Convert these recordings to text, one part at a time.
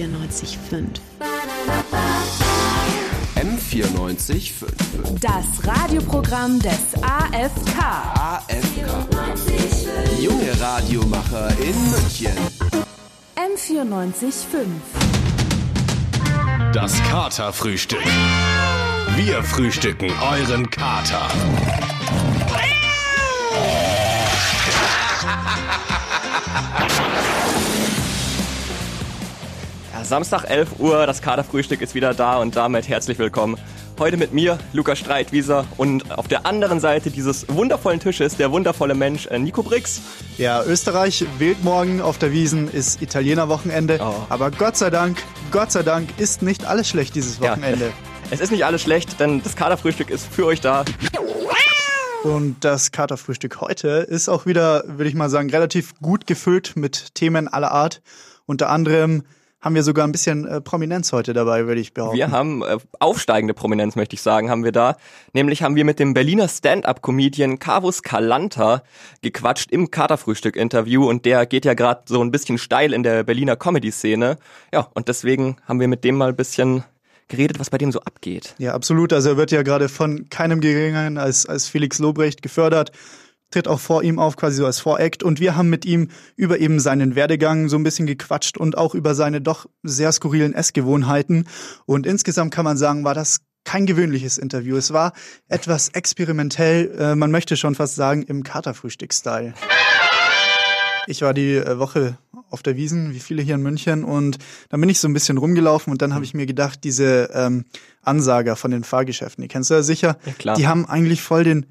M94.5. M94.5. Das Radioprogramm des AFK. AFK. Junge Radiomacher in München. M94.5. Das Katerfrühstück. Wir frühstücken euren Kater. Samstag 11 Uhr, das Kaderfrühstück ist wieder da und damit herzlich willkommen. Heute mit mir, Lukas Streitwieser und auf der anderen Seite dieses wundervollen Tisches der wundervolle Mensch äh, Nico Brix. Ja, Österreich wählt morgen auf der Wiesen, ist Italienerwochenende. Oh. Aber Gott sei Dank, Gott sei Dank ist nicht alles schlecht dieses Wochenende. Ja, es ist nicht alles schlecht, denn das Kaderfrühstück ist für euch da. Und das Katerfrühstück heute ist auch wieder, würde ich mal sagen, relativ gut gefüllt mit Themen aller Art. Unter anderem haben wir sogar ein bisschen äh, Prominenz heute dabei, würde ich behaupten. Wir haben äh, aufsteigende Prominenz, möchte ich sagen, haben wir da. Nämlich haben wir mit dem Berliner Stand-up-Comedian Carvus Calanta gequatscht im Katerfrühstück-Interview und der geht ja gerade so ein bisschen steil in der Berliner Comedy-Szene. Ja, und deswegen haben wir mit dem mal ein bisschen geredet, was bei dem so abgeht. Ja, absolut. Also er wird ja gerade von keinem geringeren als, als Felix Lobrecht gefördert tritt auch vor ihm auf, quasi so als Voract. Und wir haben mit ihm über eben seinen Werdegang so ein bisschen gequatscht und auch über seine doch sehr skurrilen Essgewohnheiten. Und insgesamt kann man sagen, war das kein gewöhnliches Interview. Es war etwas experimentell, äh, man möchte schon fast sagen, im Katerfrühstück-Style. Ich war die äh, Woche auf der Wiesen, wie viele hier in München, und dann bin ich so ein bisschen rumgelaufen und dann habe ich mir gedacht, diese ähm, Ansager von den Fahrgeschäften, die kennst du ja sicher, Ja, die haben eigentlich voll den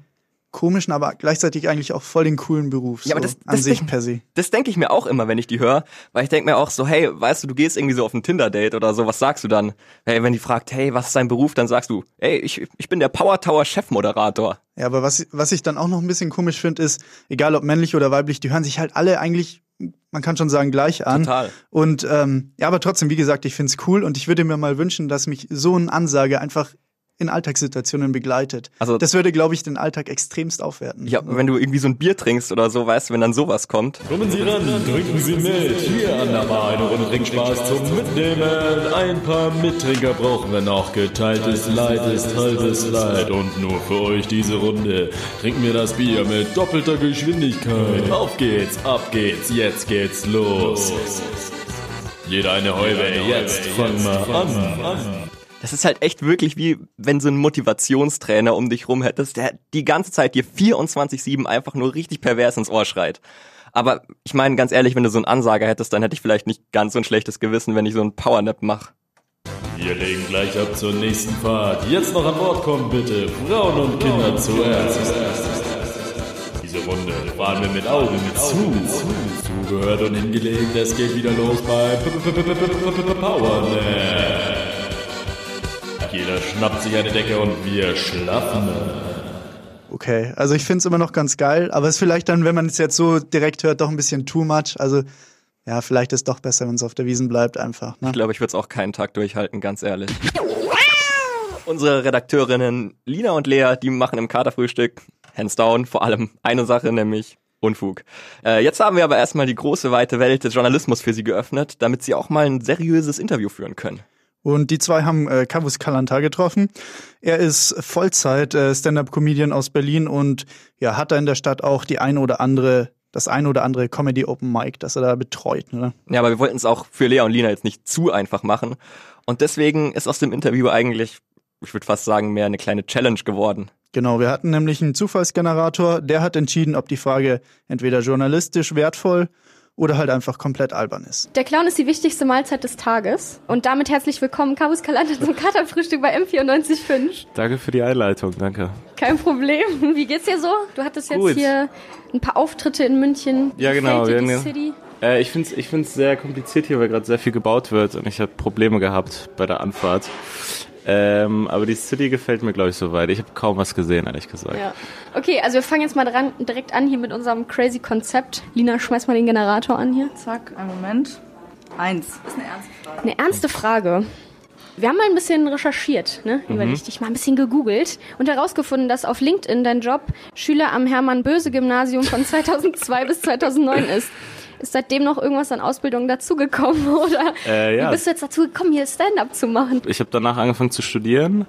komischen, aber gleichzeitig eigentlich auch voll den coolen Beruf. Ja, aber so das- an das sich denk- per se. Das denke ich mir auch immer, wenn ich die höre, weil ich denke mir auch so, hey, weißt du, du gehst irgendwie so auf ein Tinder-Date oder so, was sagst du dann? Hey, wenn die fragt, hey, was ist dein Beruf, dann sagst du, hey, ich, ich bin der Power Tower Chefmoderator. Ja, aber was, was ich dann auch noch ein bisschen komisch finde, ist, egal ob männlich oder weiblich, die hören sich halt alle eigentlich, man kann schon sagen, gleich an. Total. Und ähm, ja, aber trotzdem, wie gesagt, ich find's cool und ich würde mir mal wünschen, dass mich so eine Ansage einfach in Alltagssituationen begleitet. Also- das würde, glaube ich, den Alltag extremst aufwerten. Ja, wenn du irgendwie so ein Bier trinkst oder so, weißt du, wenn dann sowas kommt. Kommen Sie ran, trinken Sie mit. Hier an der Bar eine Runde Trinkspaß zum Mitnehmen. Ein paar Mittrinker brauchen wir noch. Geteiltes Leid ist halbes Leid. Und nur für euch diese Runde trinken wir das Bier mit doppelter Geschwindigkeit. Auf geht's, ab geht's, jetzt geht's los. Jeder eine Heube, jetzt fang mal an. Das ist halt echt wirklich wie, wenn so ein Motivationstrainer um dich rum hättest, der die ganze Zeit dir 24-7 einfach nur richtig pervers ins Ohr schreit. Aber ich meine, ganz ehrlich, wenn du so einen Ansager hättest, dann hätte ich vielleicht nicht ganz so ein schlechtes Gewissen, wenn ich so einen Powernap mache. Wir legen gleich ab zur nächsten Fahrt. Jetzt noch an Bord kommen bitte. Frauen und Kinder zuerst. Diese Runde fahren wir mit Augen zu. Zugehört und hingelegt, es geht wieder los bei Powernap. Jeder schnappt sich eine Decke und wir schlafen. Okay, also ich find's immer noch ganz geil, aber es ist vielleicht dann, wenn man es jetzt so direkt hört, doch ein bisschen too much. Also ja, vielleicht ist doch besser, wenn es auf der Wiesen bleibt einfach. Ne? Ich glaube, ich würde es auch keinen Tag durchhalten, ganz ehrlich. Unsere Redakteurinnen Lina und Lea, die machen im Katerfrühstück, hands down, vor allem eine Sache, nämlich Unfug. Äh, jetzt haben wir aber erstmal die große, weite Welt des Journalismus für sie geöffnet, damit sie auch mal ein seriöses Interview führen können. Und die zwei haben äh, Kavus Kalanta getroffen. Er ist Vollzeit äh, Stand-up-Comedian aus Berlin und ja, hat da in der Stadt auch die eine oder andere, das eine oder andere Comedy Open Mic, das er da betreut. Ne? Ja, aber wir wollten es auch für Lea und Lina jetzt nicht zu einfach machen. Und deswegen ist aus dem Interview eigentlich, ich würde fast sagen, mehr eine kleine Challenge geworden. Genau, wir hatten nämlich einen Zufallsgenerator, der hat entschieden, ob die Frage entweder journalistisch wertvoll oder halt einfach komplett albern ist. Der Clown ist die wichtigste Mahlzeit des Tages. Und damit herzlich willkommen, Kabus Kalanda zum Katerfrühstück bei M94.5. Danke für die Einleitung, danke. Kein Problem. Wie geht's dir so? Du hattest jetzt Gut. hier ein paar Auftritte in München. Ja, genau, wir die City? Äh, ich finde es ich find's sehr kompliziert hier, weil gerade sehr viel gebaut wird und ich habe Probleme gehabt bei der Anfahrt. Ähm, aber die City gefällt mir, glaube ich, soweit. Ich habe kaum was gesehen, ehrlich gesagt. Ja. Okay, also wir fangen jetzt mal dran, direkt an hier mit unserem crazy Konzept. Lina, schmeiß mal den Generator an hier. Zack, einen Moment. Eins. Das ist eine ernste Frage. Eine ernste Frage. Wir haben mal ein bisschen recherchiert, ne? Mhm. Überlegt, ich mal ein bisschen gegoogelt und herausgefunden, dass auf LinkedIn dein Job Schüler am Hermann-Böse-Gymnasium von 2002 bis 2009 ist. Ist seitdem noch irgendwas an Ausbildung dazugekommen oder äh, ja. wie bist du jetzt dazu gekommen, hier Stand-up zu machen? Ich habe danach angefangen zu studieren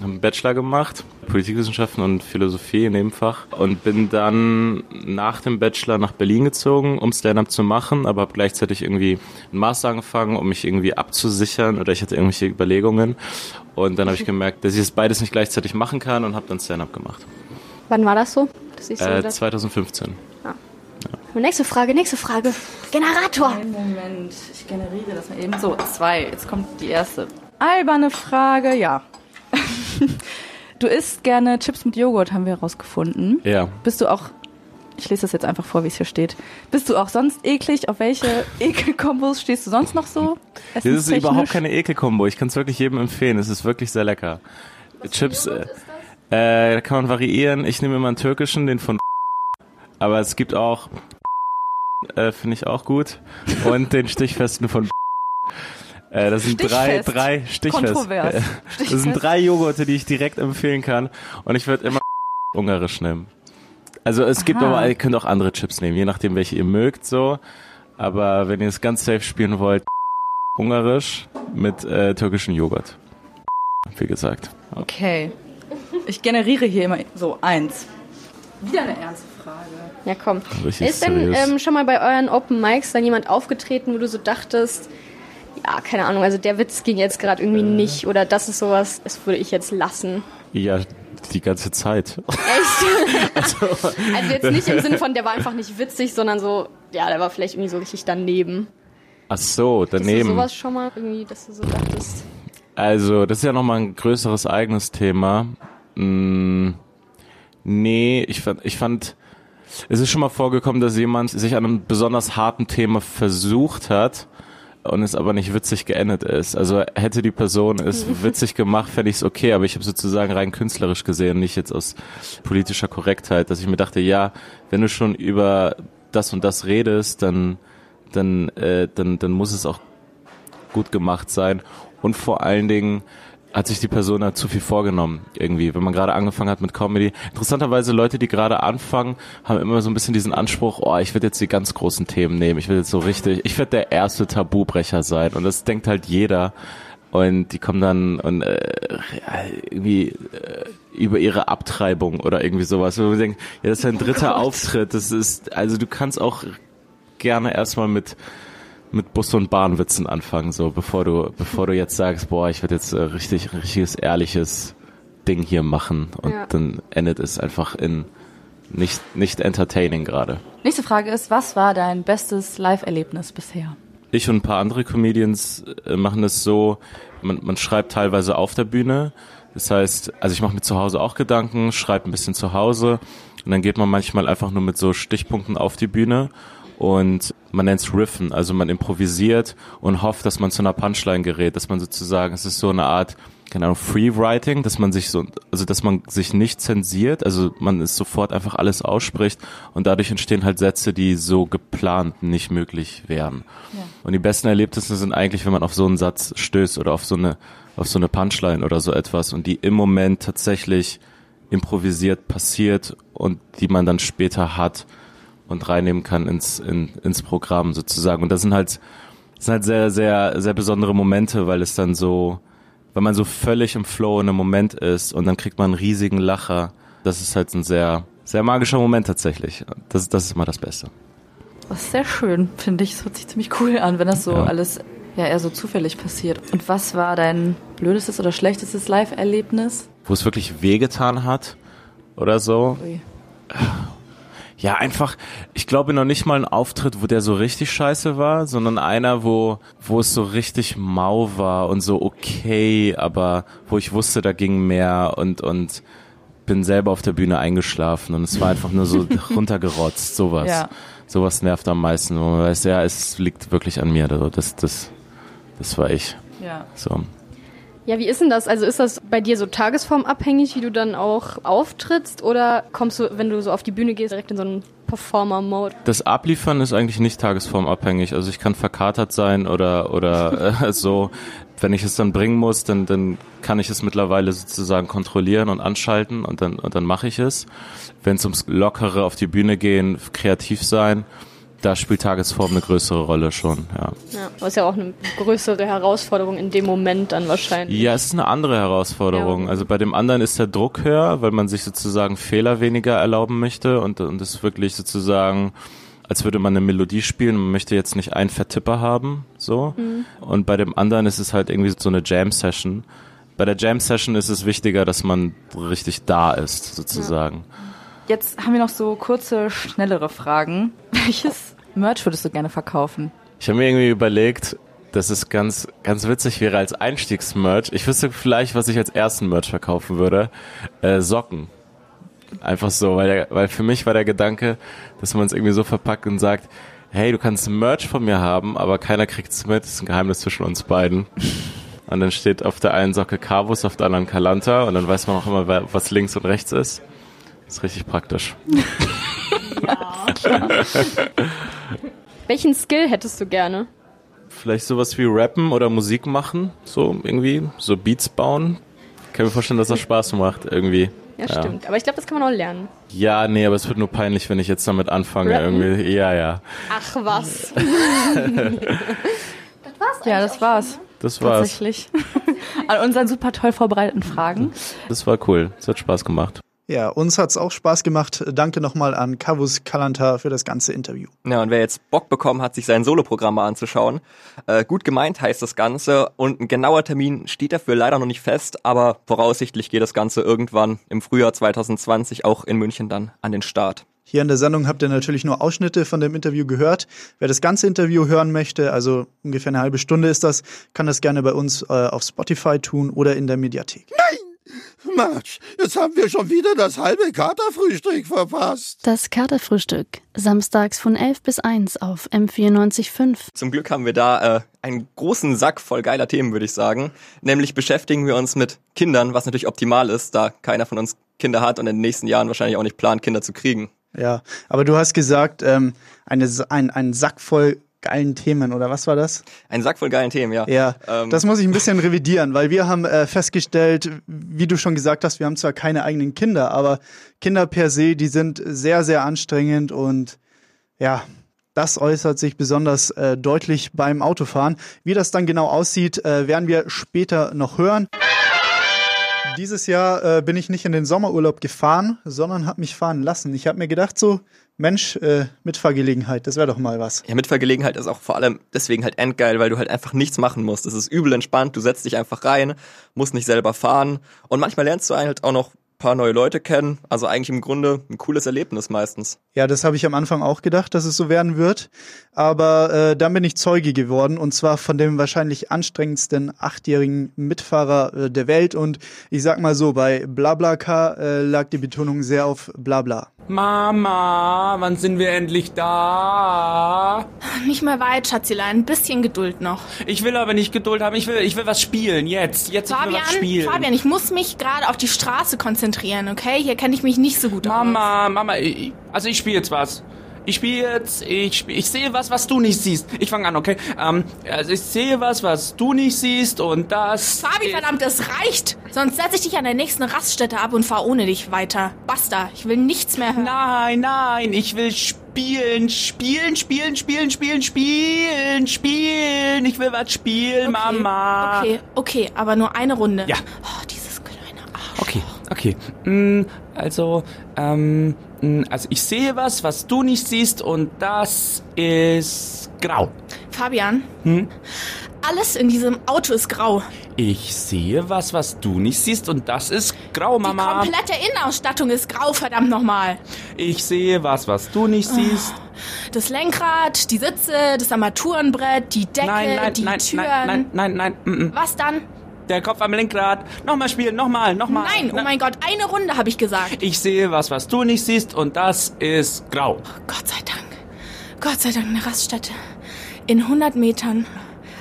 habe einen Bachelor gemacht, Politikwissenschaften und Philosophie in dem Fach und bin dann nach dem Bachelor nach Berlin gezogen, um Stand-up zu machen, aber habe gleichzeitig irgendwie einen Master angefangen, um mich irgendwie abzusichern oder ich hatte irgendwelche Überlegungen und dann habe ich gemerkt, dass ich das beides nicht gleichzeitig machen kann und habe dann Stand-up gemacht. Wann war das so? Äh, 2015. Und nächste Frage, nächste Frage. Generator. Einen Moment, ich generiere das mal eben. So, zwei. Jetzt kommt die erste. Alberne Frage, ja. du isst gerne Chips mit Joghurt, haben wir herausgefunden. Ja. Bist du auch, ich lese das jetzt einfach vor, wie es hier steht. Bist du auch sonst eklig? Auf welche Ekelkombos stehst du sonst noch so? Das ist überhaupt keine Ekelkombo. Ich kann es wirklich jedem empfehlen. Es ist wirklich sehr lecker. Was Chips, äh, äh, da kann man variieren. Ich nehme immer einen türkischen, den von aber es gibt auch äh, finde ich auch gut, und den Stichfesten von äh, das sind drei, Stichfest. drei Stichfest. Kontrovers. Äh, Das sind Stichfest. drei Joghurte, die ich direkt empfehlen kann. Und ich würde immer ungarisch nehmen. Also es gibt Aha. aber, ihr könnt auch andere Chips nehmen, je nachdem welche ihr mögt, so. Aber wenn ihr es ganz safe spielen wollt, ungarisch mit äh, türkischen Joghurt. Wie gesagt. Okay. Ich generiere hier immer so eins. Wieder eine ernste. Ja, komm. Richtig ist denn ähm, schon mal bei euren Open Mics dann jemand aufgetreten, wo du so dachtest, ja, keine Ahnung, also der Witz ging jetzt gerade irgendwie nicht oder das ist sowas, das würde ich jetzt lassen. Ja, die ganze Zeit. Echt? also jetzt nicht im Sinne von, der war einfach nicht witzig, sondern so, ja, der war vielleicht irgendwie so richtig daneben. Ach so, Hast du daneben. sowas schon mal irgendwie, dass du so dachtest? Also, das ist ja nochmal ein größeres eigenes Thema. Mm, nee, ich fand, ich fand, es ist schon mal vorgekommen, dass jemand sich an einem besonders harten Thema versucht hat und es aber nicht witzig geendet ist. Also hätte die Person es witzig gemacht, fände ich es okay, aber ich habe sozusagen rein künstlerisch gesehen, nicht jetzt aus politischer Korrektheit, dass ich mir dachte, ja, wenn du schon über das und das redest, dann, dann, äh, dann, dann muss es auch gut gemacht sein und vor allen Dingen hat sich die Person da zu viel vorgenommen irgendwie, wenn man gerade angefangen hat mit Comedy. Interessanterweise Leute, die gerade anfangen, haben immer so ein bisschen diesen Anspruch, oh, ich werde jetzt die ganz großen Themen nehmen, ich will jetzt so richtig, ich werde der erste Tabubrecher sein. Und das denkt halt jeder. Und die kommen dann und äh, irgendwie äh, über ihre Abtreibung oder irgendwie sowas, wo man denkt, ja, das ist ein dritter Auftritt, das ist, also du kannst auch gerne erstmal mit mit Bus- und Bahnwitzen anfangen, so bevor du, bevor du jetzt sagst, boah, ich werde jetzt äh, richtig, richtiges, ehrliches Ding hier machen und Ja. dann endet es einfach in nicht, nicht entertaining gerade. Nächste Frage ist, was war dein bestes Live-Erlebnis bisher? Ich und ein paar andere Comedians äh, machen es so, man, man schreibt teilweise auf der Bühne. Das heißt, also ich mache mir zu Hause auch Gedanken, schreibe ein bisschen zu Hause und dann geht man manchmal einfach nur mit so Stichpunkten auf die Bühne und man nennt es Riffen, also man improvisiert und hofft, dass man zu einer Punchline gerät, dass man sozusagen, es ist so eine Art, keine Ahnung, Free-Writing, dass man sich so, also dass man sich nicht zensiert, also man ist sofort einfach alles ausspricht und dadurch entstehen halt Sätze, die so geplant nicht möglich wären. Und die besten Erlebnisse sind eigentlich, wenn man auf so einen Satz stößt oder auf so eine, auf so eine Punchline oder so etwas und die im Moment tatsächlich improvisiert passiert und die man dann später hat und reinnehmen kann ins, in, ins Programm sozusagen. Und das sind halt, das sind halt sehr, sehr, sehr besondere Momente, weil es dann so, weil man so völlig im Flow in einem Moment ist und dann kriegt man einen riesigen Lacher. Das ist halt ein sehr, sehr magischer Moment tatsächlich. Das, das ist immer das Beste. Das ist sehr schön, finde ich. Es hört sich ziemlich cool an, wenn das so Ja. alles ja eher so zufällig passiert. Und was war dein blödestes oder schlechtestes Live-Erlebnis? Wo es wirklich wehgetan hat oder so. Ui. Ja, einfach, ich glaube noch nicht mal ein Auftritt, wo der so richtig scheiße war, sondern einer, wo, wo es so richtig mau war und so okay, aber wo ich wusste, da ging mehr und, und bin selber auf der Bühne eingeschlafen und es war einfach nur so runtergerotzt, sowas. Ja. Sowas nervt am meisten, wo man weiß, ja, es liegt wirklich an mir, also das, das, das war ich. Ja. So. Ja, wie ist denn das? Also ist das bei dir so tagesformabhängig, wie du dann auch auftrittst? Oder kommst du, wenn du so auf die Bühne gehst, direkt in so einen Performer-Mode? Das Abliefern ist eigentlich nicht tagesformabhängig. Also ich kann verkatert sein oder oder äh, so. Wenn ich es dann bringen muss, dann dann kann ich es mittlerweile sozusagen kontrollieren und anschalten und dann und dann mache ich es. Wenn es ums lockere auf die Bühne gehen, kreativ sein, da spielt Tagesform eine größere Rolle schon, ja. Ja, aber ist ja auch eine größere Herausforderung in dem Moment dann wahrscheinlich. Ja, es ist eine andere Herausforderung. Ja. Also bei dem anderen ist der Druck höher, weil man sich sozusagen Fehler weniger erlauben möchte und, und es ist wirklich sozusagen, als würde man eine Melodie spielen und man möchte jetzt nicht einen Vertipper haben, so. Und bei dem anderen ist es halt irgendwie so eine Jam-Session. Bei der Jam-Session ist es wichtiger, dass man richtig da ist, sozusagen. Jetzt haben wir noch so kurze, schnellere Fragen. Welches Merch würdest du gerne verkaufen? Ich habe mir irgendwie überlegt, dass es ganz, ganz witzig wäre als Einstiegsmerch. Ich wüsste vielleicht, was ich als ersten Merch verkaufen würde. Äh, Socken. Einfach so, weil, der, weil für mich war der Gedanke, dass man es irgendwie so verpackt und sagt, hey, du kannst Merch von mir haben, aber keiner kriegt's mit. Das ist ein Geheimnis zwischen uns beiden. Und dann steht auf der einen Socke Carvus, auf der anderen Kalanta und dann weiß man auch immer, was links und rechts ist. Das ist richtig praktisch. Welchen Skill hättest du gerne? Vielleicht sowas wie Rappen oder Musik machen, so irgendwie, so Beats bauen. Ich kann mir vorstellen, dass das Spaß macht, irgendwie. Ja, stimmt. Aber ich glaube, das kann man auch lernen. Ja, nee, aber es wird nur peinlich, wenn ich jetzt damit anfange, Rappen? irgendwie. Ja, ja. Ach was. Ja, das war's. Das war's. Tatsächlich. An unseren super toll vorbereiteten Fragen. Das war cool. Es hat Spaß gemacht. Ja, uns hat's auch Spaß gemacht. Danke nochmal an Kavus Kalanta für das ganze Interview. Ja, und wer jetzt Bock bekommen hat, sich sein Soloprogramm mal anzuschauen, äh, gut gemeint heißt das Ganze und ein genauer Termin steht dafür leider noch nicht fest, aber voraussichtlich geht das Ganze irgendwann im Frühjahr 2020 auch in München dann an den Start. Hier in der Sendung habt ihr natürlich nur Ausschnitte von dem Interview gehört. Wer das ganze Interview hören möchte, also ungefähr eine halbe Stunde ist das, kann das gerne bei uns äh, auf Spotify tun oder in der Mediathek. Mensch, jetzt haben wir schon wieder das halbe Katerfrühstück verpasst. Das Katerfrühstück. Samstags von 11 bis 1 auf M94.5. Zum Glück haben wir da äh, einen großen Sack voll geiler Themen, würde ich sagen. Nämlich beschäftigen wir uns mit Kindern, was natürlich optimal ist, da keiner von uns Kinder hat und in den nächsten Jahren wahrscheinlich auch nicht plant, Kinder zu kriegen. Ja, aber du hast gesagt, ähm, eine, ein, ein Sack voll geilen Themen, oder was war das? Ein Sack voll geilen Themen, ja. Ja, Ähm, das muss ich ein bisschen revidieren, weil wir haben äh, festgestellt, wie du schon gesagt hast, wir haben zwar keine eigenen Kinder, aber Kinder per se, die sind sehr, sehr anstrengend und ja, das äußert sich besonders äh, deutlich beim Autofahren. Wie das dann genau aussieht, äh, werden wir später noch hören. Dieses Jahr äh, bin ich nicht in den Sommerurlaub gefahren, sondern habe mich fahren lassen. Ich habe mir gedacht so, Mensch, äh, Mitfahrgelegenheit, das wäre doch mal was. Ja, Mitfahrgelegenheit ist auch vor allem deswegen halt endgeil, weil du halt einfach nichts machen musst. Es ist übel entspannt, du setzt dich einfach rein, musst nicht selber fahren und manchmal lernst du halt auch noch paar neue Leute kennen. Also eigentlich im Grunde ein cooles Erlebnis meistens. Ja, das habe ich am Anfang auch gedacht, dass es so werden wird. Aber äh, dann bin ich Zeuge geworden und zwar von dem wahrscheinlich anstrengendsten achtjährigen Mitfahrer äh, der Welt. Und ich sag mal so, bei BlaBlaCar äh, lag die Betonung sehr auf Blabla. Mama, wann sind wir endlich da? Nicht mehr weit, Schatzilein. Ein bisschen Geduld noch. Ich will aber nicht Geduld haben. Ich will, ich will was spielen. Jetzt. Jetzt ich will was Fabian, spielen. Fabian, ich muss mich gerade auf die Straße konzentrieren, okay? Hier kenne ich mich nicht so gut aus. Mama, Mama, also ich spiele jetzt was. Ich spiele jetzt, ich spiel, ich sehe was, was du nicht siehst. Ich fange an, okay? Ähm, also ich sehe was, was du nicht siehst und das. Fabi, verdammt, es reicht! Sonst setze ich dich an der nächsten Raststätte ab und fahr ohne dich weiter. Basta, ich will nichts mehr hören. Nein, nein, ich will spielen, spielen, spielen, spielen, spielen, spielen, spielen. Ich will was spielen, Mama. Okay, okay, aber nur eine Runde. Ja. Oh, dieses kleine Okay, okay. Mm, also, ähm, mm, also ich sehe was, was du nicht siehst und das ist grau. Fabian, Hm? alles in diesem Auto ist grau. Ich sehe was, was du nicht siehst und das ist grau, Mama. Die komplette Innenausstattung ist grau, verdammt nochmal. Ich sehe was, was du nicht siehst. Das Lenkrad, die Sitze, das Armaturenbrett, die Decke, Nein, nein, die nein, Türen. nein, nein, nein, nein. mm. Was dann? Der Kopf am Lenkrad. Nochmal spielen, nochmal, nochmal. Nein, oh mein Gott, eine Runde habe ich gesagt. Ich sehe was, was du nicht siehst und das ist grau. Gott sei Dank. Gott sei Dank eine Raststätte. In 100 Metern.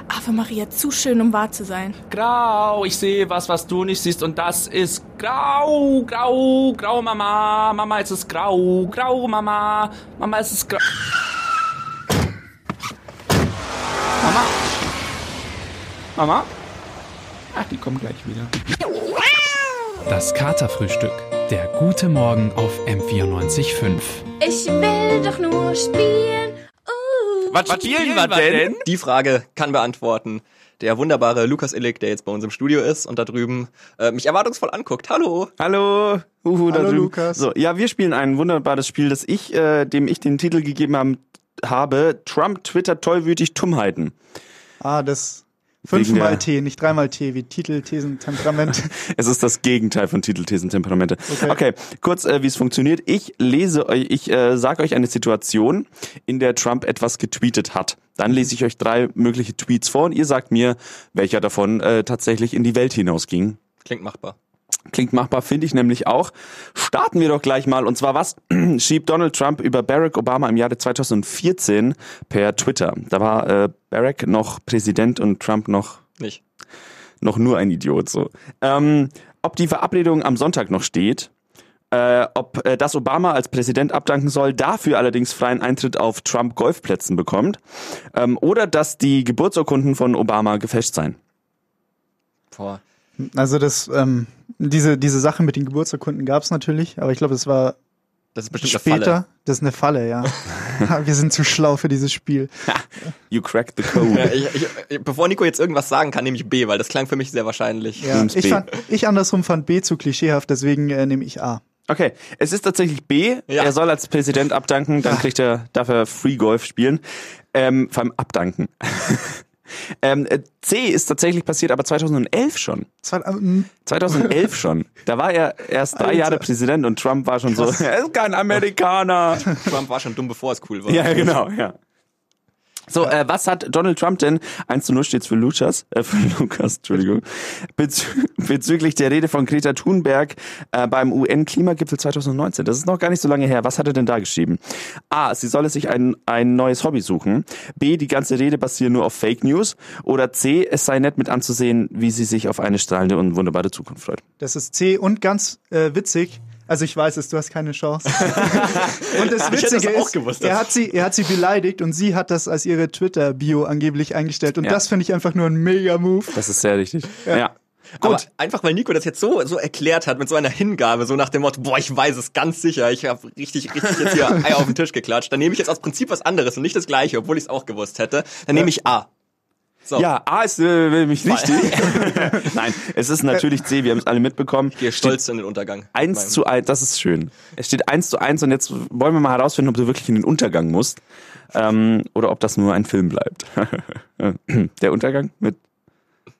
Ave Maria, zu schön, um wahr zu sein. Grau, ich sehe was, was du nicht siehst und das ist grau, grau, grau, Mama. Mama, es ist grau, grau, Mama. Mama, es ist grau. Mama? Mama? Ach, die kommen gleich wieder. Das Katerfrühstück. Der gute Morgen auf M94.5. Ich will doch nur spielen. Was, was spielen wir denn? Die Frage kann beantworten der wunderbare Lukas Illig, der jetzt bei uns im Studio ist und da drüben äh, mich erwartungsvoll anguckt. Hallo. Hallo. Uhu, da Hallo, drüben. Lukas. So, ja, wir spielen ein wunderbares Spiel, das ich, äh, dem ich den Titel gegeben haben, habe. Trump twittert tollwütig Tummheiten. Ah, das fünfmal T, nicht dreimal T, wie Titel, Thesen, Temperament. Es ist das Gegenteil von Titel, Thesen, Temperamente. Okay. Okay, kurz, äh, wie es funktioniert. Ich lese euch, ich äh, sage euch eine Situation, in der Trump etwas getweetet hat. Dann lese ich euch drei mögliche Tweets vor und ihr sagt mir, welcher davon äh, tatsächlich in die Welt hinausging. Klingt machbar. Klingt machbar, finde ich nämlich auch. Starten wir doch gleich mal. Und zwar was schrieb Donald Trump über Barack Obama im Jahre 2014 per Twitter. Da war äh, Barack noch Präsident und Trump noch Nicht. noch nur ein Idiot. So. Ähm, ob die Verabredung am Sonntag noch steht, äh, ob äh, das Obama als Präsident abdanken soll, dafür allerdings freien Eintritt auf Trump Golfplätzen bekommt, ähm, oder dass die Geburtsurkunden von Obama gefälscht seien. Boah. Also das, ähm, diese, diese Sache mit den Geburtsurkunden gab es natürlich, aber ich glaube, es war Das ist bestimmt später. eine Falle. Das ist eine Falle, ja. Wir sind zu schlau für dieses Spiel. You cracked the code. Ja, ich, ich, bevor Nico jetzt irgendwas sagen kann, nehme ich B, weil das klang für mich sehr wahrscheinlich. Ja, ich, fand, ich andersrum fand B zu klischeehaft, deswegen äh, nehme ich A. Okay, es ist tatsächlich B. Er soll als Präsident abdanken, dann kriegt er, darf er Free Golf spielen. Ähm, vor allem abdanken. ähm, äh, C ist tatsächlich passiert, aber 2011 schon. Zwei, ähm, 2011 schon. Da war er erst drei Alter. Jahre Präsident und Trump war schon Krass. so, er ist kein Amerikaner. Trump war schon dumm, bevor es cool war. ja, genau, ja. So, äh, was hat Donald Trump denn, 1 zu 0 steht's für Lukas, äh, für Lukas, Entschuldigung, bezü bezüglich der Rede von Greta Thunberg äh, beim UN-Klimagipfel 2019. Das ist noch gar nicht so lange her. Was hat er denn da geschrieben? A, sie solle sich ein, ein neues Hobby suchen. B, die ganze Rede basiere nur auf Fake News. Oder C, es sei nett mit anzusehen, wie sie sich auf eine strahlende und wunderbare Zukunft freut. Das ist C und ganz äh, witzig. Also ich weiß es, du hast keine Chance. und das Witzige das auch ist, gewusst, er hat sie, er hat sie beleidigt und sie hat das als ihre Twitter-Bio angeblich eingestellt. Und Ja. das finde ich einfach nur ein Mega-Move. Das ist sehr richtig. ja. Gut. Aber einfach weil Nico das jetzt so, so erklärt hat, mit so einer Hingabe, so nach dem Motto, boah, ich weiß es ganz sicher, ich habe richtig, richtig jetzt hier Eier auf den Tisch geklatscht, dann nehme ich jetzt aus Prinzip was anderes und nicht das gleiche, obwohl ich es auch gewusst hätte. Dann nehme ich A. So. Ja, A ist äh, nämlich richtig. Nein, es ist natürlich C, wir haben es alle mitbekommen. Ich gehe stolz in den Untergang. mit 1 meinem- zu 1, das ist schön. Es steht 1 zu 1 und jetzt wollen wir mal herausfinden, ob du wirklich in den Untergang musst. Ähm, oder ob das nur ein Film bleibt. Der Untergang mit.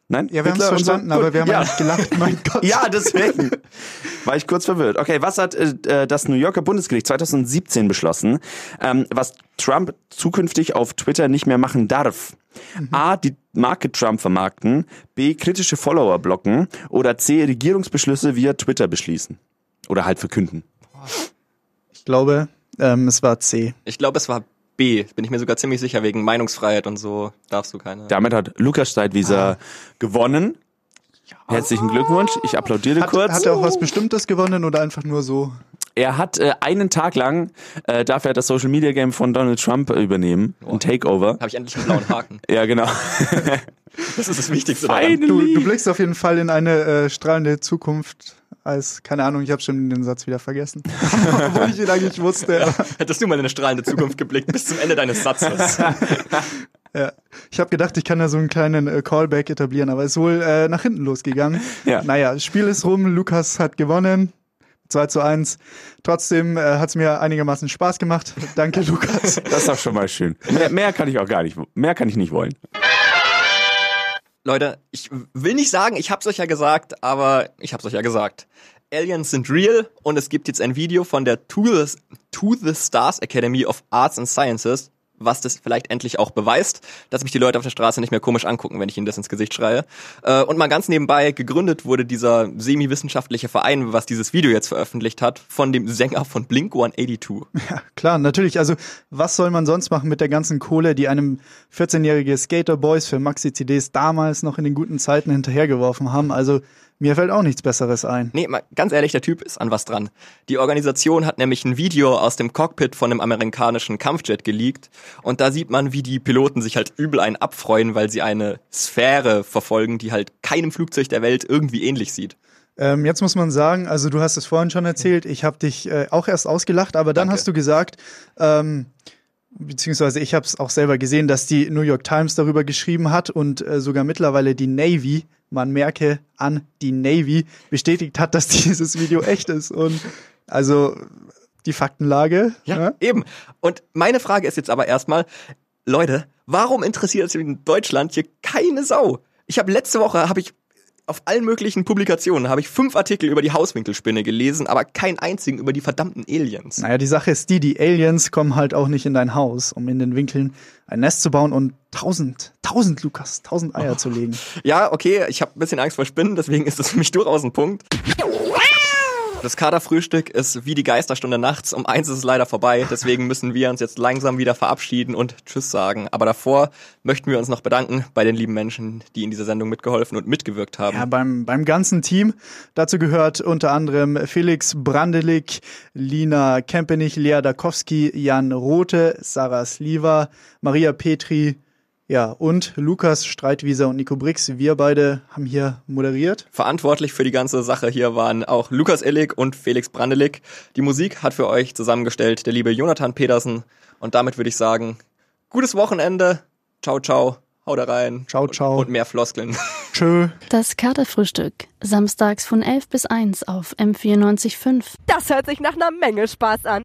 Nein? Ja, wir haben es verstanden, aber wir haben ja. ja nicht gelacht, mein Gott. Ja, deswegen war ich kurz verwirrt. Okay, was hat äh, das New Yorker Bundesgericht 2017 beschlossen, ähm, was Trump zukünftig auf Twitter nicht mehr machen darf? A, die Marke Trump vermarkten, B, kritische Follower blocken oder C, Regierungsbeschlüsse via Twitter beschließen oder halt verkünden. Ich glaube, ähm, es war C. Ich glaube, es war B. Bin ich mir sogar ziemlich sicher, wegen Meinungsfreiheit und so darfst du keine. Damit hat Lukas Steidwieser gewonnen. Herzlichen Glückwunsch. Ich applaudiere Hat, kurz. hat er auch was Bestimmtes gewonnen oder einfach nur so? Er hat äh, einen Tag lang, äh, darf er das Social Media Game von Donald Trump äh, übernehmen, ein Takeover. Habe ich endlich einen blauen Haken. Ja, genau. Das ist das Wichtigste daran. Du, du blickst auf jeden Fall in eine äh, strahlende Zukunft als, keine Ahnung, ich habe schon den Satz wieder vergessen. Obwohl ich ihn eigentlich wusste. Hättest du mal in eine strahlende Zukunft geblickt bis zum Ende deines Satzes. Ja. Ich habe gedacht, ich kann da so einen kleinen äh, Callback etablieren, aber ist wohl äh, nach hinten losgegangen. Ja. Naja, das Spiel ist rum, Lukas hat gewonnen. 2 zu 1. Trotzdem äh, hat es mir einigermaßen Spaß gemacht. Danke, Lukas. Das ist doch schon mal schön. Mehr, mehr kann ich auch gar nicht, mehr kann ich nicht wollen. Leute, ich will nicht sagen, ich hab's euch ja gesagt, aber ich hab's euch ja gesagt. Aliens sind real und es gibt jetzt ein Video von der To the, to the Stars Academy of Arts and Sciences, was das vielleicht endlich auch beweist, dass mich die Leute auf der Straße nicht mehr komisch angucken, wenn ich ihnen das ins Gesicht schreie. Äh, Und mal ganz nebenbei gegründet wurde dieser semi-wissenschaftliche Verein, was dieses Video jetzt veröffentlicht hat, von dem Sänger von Blink 182. Ja, klar, natürlich. Also, was soll man sonst machen mit der ganzen Kohle, die einem 14-jährige Skater-Boys für Maxi-CDs damals noch in den guten Zeiten hinterhergeworfen haben? Also, mir fällt auch nichts Besseres ein. Nee, mal ganz ehrlich, der Typ ist an was dran. Die Organisation hat nämlich ein Video aus dem Cockpit von einem amerikanischen Kampfjet geleakt und da sieht man, wie die Piloten sich halt übel einen abfreuen, weil sie eine Sphäre verfolgen, die halt keinem Flugzeug der Welt irgendwie ähnlich sieht. Ähm, jetzt muss man sagen, also du hast es vorhin schon erzählt, ich habe dich äh, auch erst ausgelacht, aber dann Danke. hast du gesagt, ähm, beziehungsweise ich habe es auch selber gesehen, dass die New York Times darüber geschrieben hat und äh, sogar mittlerweile die Navy, man merke an die Navy, bestätigt hat, dass dieses Video echt ist. Und also die Faktenlage. Ja, ja, eben. Und meine Frage ist jetzt aber erstmal, Leute, warum interessiert es in Deutschland hier keine Sau? Ich habe letzte Woche habe ich auf allen möglichen Publikationen habe ich fünf Artikel über die Hauswinkelspinne gelesen, aber keinen einzigen über die verdammten Aliens. Naja, die Sache ist die, die Aliens kommen halt auch nicht in dein Haus, um in den Winkeln ein Nest zu bauen und tausend, tausend Lukas, tausend Eier oh. zu legen. Ja, okay, ich habe ein bisschen Angst vor Spinnen, deswegen ist das für mich durchaus ein Punkt. Das Kaderfrühstück ist wie die Geisterstunde nachts. Um eins ist es leider vorbei. Deswegen müssen wir uns jetzt langsam wieder verabschieden und Tschüss sagen. Aber davor möchten wir uns noch bedanken bei den lieben Menschen, die in dieser Sendung mitgeholfen und mitgewirkt haben. Ja, beim, beim ganzen Team. Dazu gehört unter anderem Felix Brandelik, Lina Kempenich, Lea Dakowski, Jan Rote, Sarah Sliva, Maria Petri, ja, und Lukas Streitwieser und Nico Brix, wir beide haben hier moderiert. Verantwortlich für die ganze Sache hier waren auch Lukas Illig und Felix Brandelig. Die Musik hat für euch zusammengestellt der liebe Jonathan Pedersen. Und damit würde ich sagen, gutes Wochenende. Ciao, ciao. Haut rein. Ciao, ciao. Und mehr Floskeln. Tschö. Das Katerfrühstück. Samstags von 11 bis 1 auf M94.5. Das hört sich nach einer Menge Spaß an.